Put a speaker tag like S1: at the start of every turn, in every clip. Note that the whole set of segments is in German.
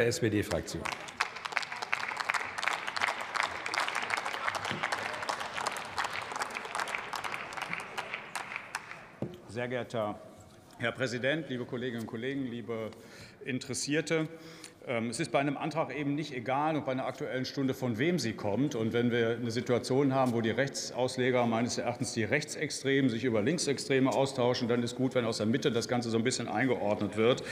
S1: der SPD-Fraktion.
S2: Sehr geehrter Herr Präsident, liebe Kolleginnen und Kollegen, liebe Interessierte! Ähm, es ist bei einem Antrag eben nicht egal und bei einer Aktuellen Stunde, von wem sie kommt. Und wenn wir eine Situation haben, wo die Rechtsausleger meines Erachtens die Rechtsextremen sich über Linksextreme austauschen, dann ist gut, wenn aus der Mitte das Ganze so ein bisschen eingeordnet wird.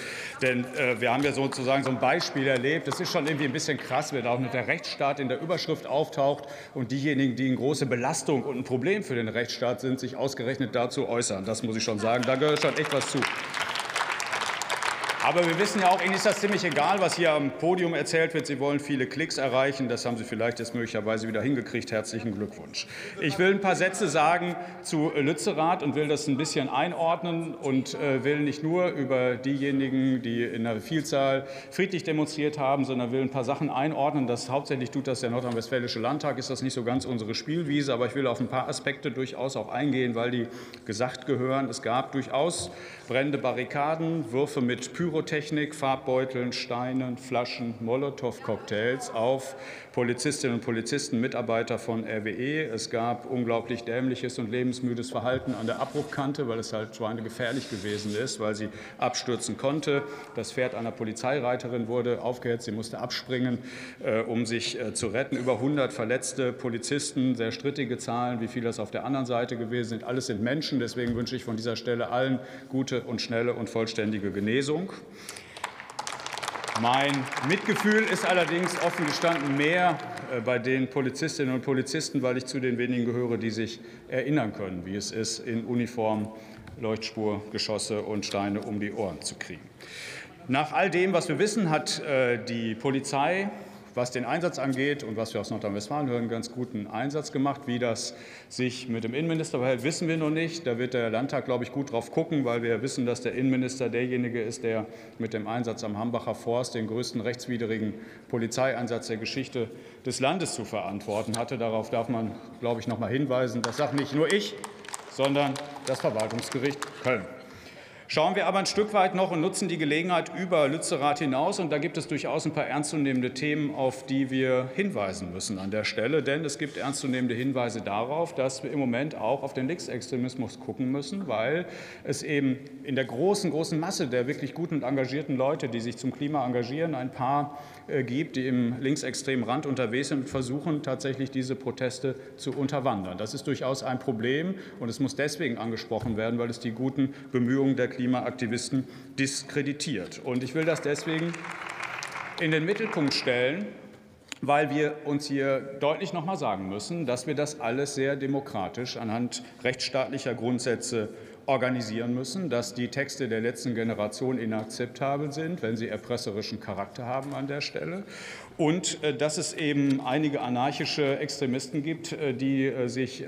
S2: Denn äh, wir haben ja sozusagen so ein Beispiel erlebt. Es ist schon irgendwie ein bisschen krass, wenn auch noch der Rechtsstaat in der Überschrift auftaucht und diejenigen, die eine große Belastung und ein Problem für den Rechtsstaat sind, sich ausgerechnet dazu äußern. Das muss ich schon sagen. Da gehört schon echt was zu. Aber wir wissen ja auch, Ihnen ist das ziemlich egal, was hier am Podium erzählt wird. Sie wollen viele Klicks erreichen. Das haben Sie vielleicht jetzt möglicherweise wieder hingekriegt. Herzlichen Glückwunsch. Ich will ein paar Sätze sagen zu Lützerath und will das ein bisschen einordnen und äh, will nicht nur über diejenigen, die in einer Vielzahl friedlich demonstriert haben, sondern will ein paar Sachen einordnen. Das hauptsächlich tut das der Nordrhein-Westfälische Landtag. Ist das nicht so ganz unsere Spielwiese, aber ich will auf ein paar Aspekte durchaus auch eingehen, weil die gesagt gehören. Es gab durchaus brennende Barrikaden, Würfe mit Pyro Pyrotechnik, Farbbeuteln, Steinen, Flaschen, Molotow-Cocktails auf Polizistinnen und Polizisten, Mitarbeiter von RWE. Es gab unglaublich dämliches und lebensmüdes Verhalten an der Abbruchkante, weil es halt schweinegefährlich gewesen ist, weil sie abstürzen konnte. Das Pferd einer Polizeireiterin wurde aufgehetzt, sie musste abspringen, äh, um sich äh, zu retten. Über 100 verletzte Polizisten, sehr strittige Zahlen, wie viele das auf der anderen Seite gewesen sind. Alles sind Menschen, deswegen wünsche ich von dieser Stelle allen gute und schnelle und vollständige Genesung. Mein Mitgefühl ist allerdings offen gestanden mehr äh, bei den Polizistinnen und Polizisten, weil ich zu den wenigen gehöre, die sich erinnern können, wie es ist, in Uniform Leuchtspur, Geschosse und Steine um die Ohren zu kriegen. Nach all dem, was wir wissen, hat äh, die Polizei was den Einsatz angeht und was wir aus Nordrhein-Westfalen hören, ganz guten Einsatz gemacht. Wie das sich mit dem Innenminister verhält, wissen wir noch nicht. Da wird der Landtag, glaube ich, gut drauf gucken, weil wir wissen, dass der Innenminister derjenige ist, der mit dem Einsatz am Hambacher Forst den größten rechtswidrigen Polizeieinsatz der Geschichte des Landes zu verantworten hatte. Darauf darf man, glaube ich, noch mal hinweisen. Das sagt nicht nur ich, sondern das Verwaltungsgericht Köln. Schauen wir aber ein Stück weit noch und nutzen die Gelegenheit über Lützerath hinaus. Und da gibt es durchaus ein paar ernstzunehmende Themen, auf die wir hinweisen müssen an der Stelle. Denn es gibt ernstzunehmende Hinweise darauf, dass wir im Moment auch auf den Linksextremismus gucken müssen, weil es eben in der großen, großen Masse der wirklich guten und engagierten Leute, die sich zum Klima engagieren, ein paar äh, gibt, die im linksextremen Rand unterwegs sind und versuchen tatsächlich diese Proteste zu unterwandern. Das ist durchaus ein Problem und es muss deswegen angesprochen werden, weil es die guten Bemühungen der Klimaaktivisten diskreditiert. Und ich will das deswegen in den Mittelpunkt stellen, weil wir uns hier deutlich noch mal sagen müssen, dass wir das alles sehr demokratisch anhand rechtsstaatlicher Grundsätze organisieren müssen, dass die Texte der letzten Generation inakzeptabel sind, wenn sie erpresserischen Charakter haben an der Stelle und äh, dass es eben einige anarchische Extremisten gibt, äh, die äh, sich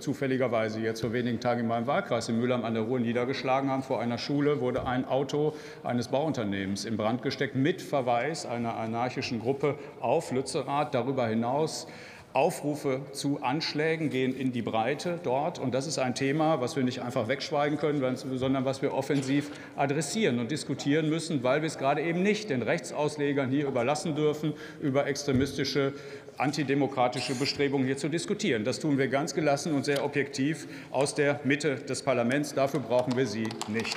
S2: zufälligerweise jetzt vor wenigen Tagen in meinem Wahlkreis in Mülheim an der Ruhr niedergeschlagen haben. Vor einer Schule wurde ein Auto eines Bauunternehmens in Brand gesteckt mit Verweis einer anarchischen Gruppe auf Lützerath. Darüber hinaus Aufrufe zu Anschlägen gehen in die Breite dort. Und das ist ein Thema, was wir nicht einfach wegschweigen können, sondern was wir offensiv adressieren und diskutieren müssen, weil wir es gerade eben nicht den Rechtsauslegern hier überlassen dürfen, über extremistische, antidemokratische Bestrebungen hier zu diskutieren. Das tun wir ganz gelassen und sehr objektiv aus der Mitte des Parlaments. Dafür brauchen wir Sie nicht.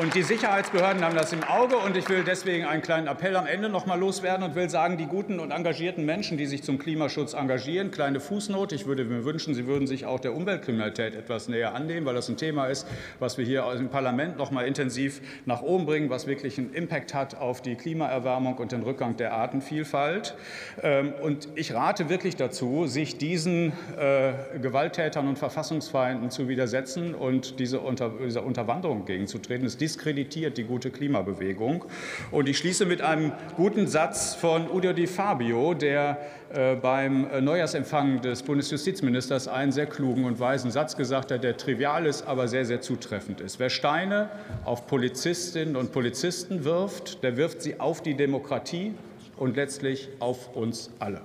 S2: Und die Sicherheitsbehörden haben das im Auge. Und ich will deswegen einen kleinen Appell am Ende noch mal loswerden und will sagen, die guten und engagierten Menschen, die sich zum Klimaschutz engagieren, kleine Fußnote. Ich würde mir wünschen, sie würden sich auch der Umweltkriminalität etwas näher annehmen, weil das ein Thema ist, was wir hier im Parlament noch mal intensiv nach oben bringen, was wirklich einen Impact hat auf die Klimaerwärmung und den Rückgang der Artenvielfalt. Ähm, und ich rate wirklich dazu, sich diesen äh, Gewalttätern und Verfassungsfeinden zu widersetzen und dieser Unterwanderung gegenzutreten. Es diskreditiert die gute Klimabewegung. Und ich schließe mit einem guten Satz von Udo Di Fabio, der äh, beim äh, Neujahrsempfang des Bundesjustizministers einen sehr klugen und weisen Satz gesagt hat, der trivial ist, aber sehr, sehr zutreffend ist. Wer Steine auf Polizistinnen und Polizisten wirft, der wirft sie auf die Demokratie und letztlich auf uns alle.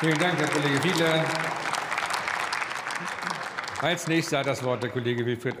S1: Vielen Dank, Herr Kollege Fiedler. Als nächster hat das Wort der Kollege Wilfried Oeller.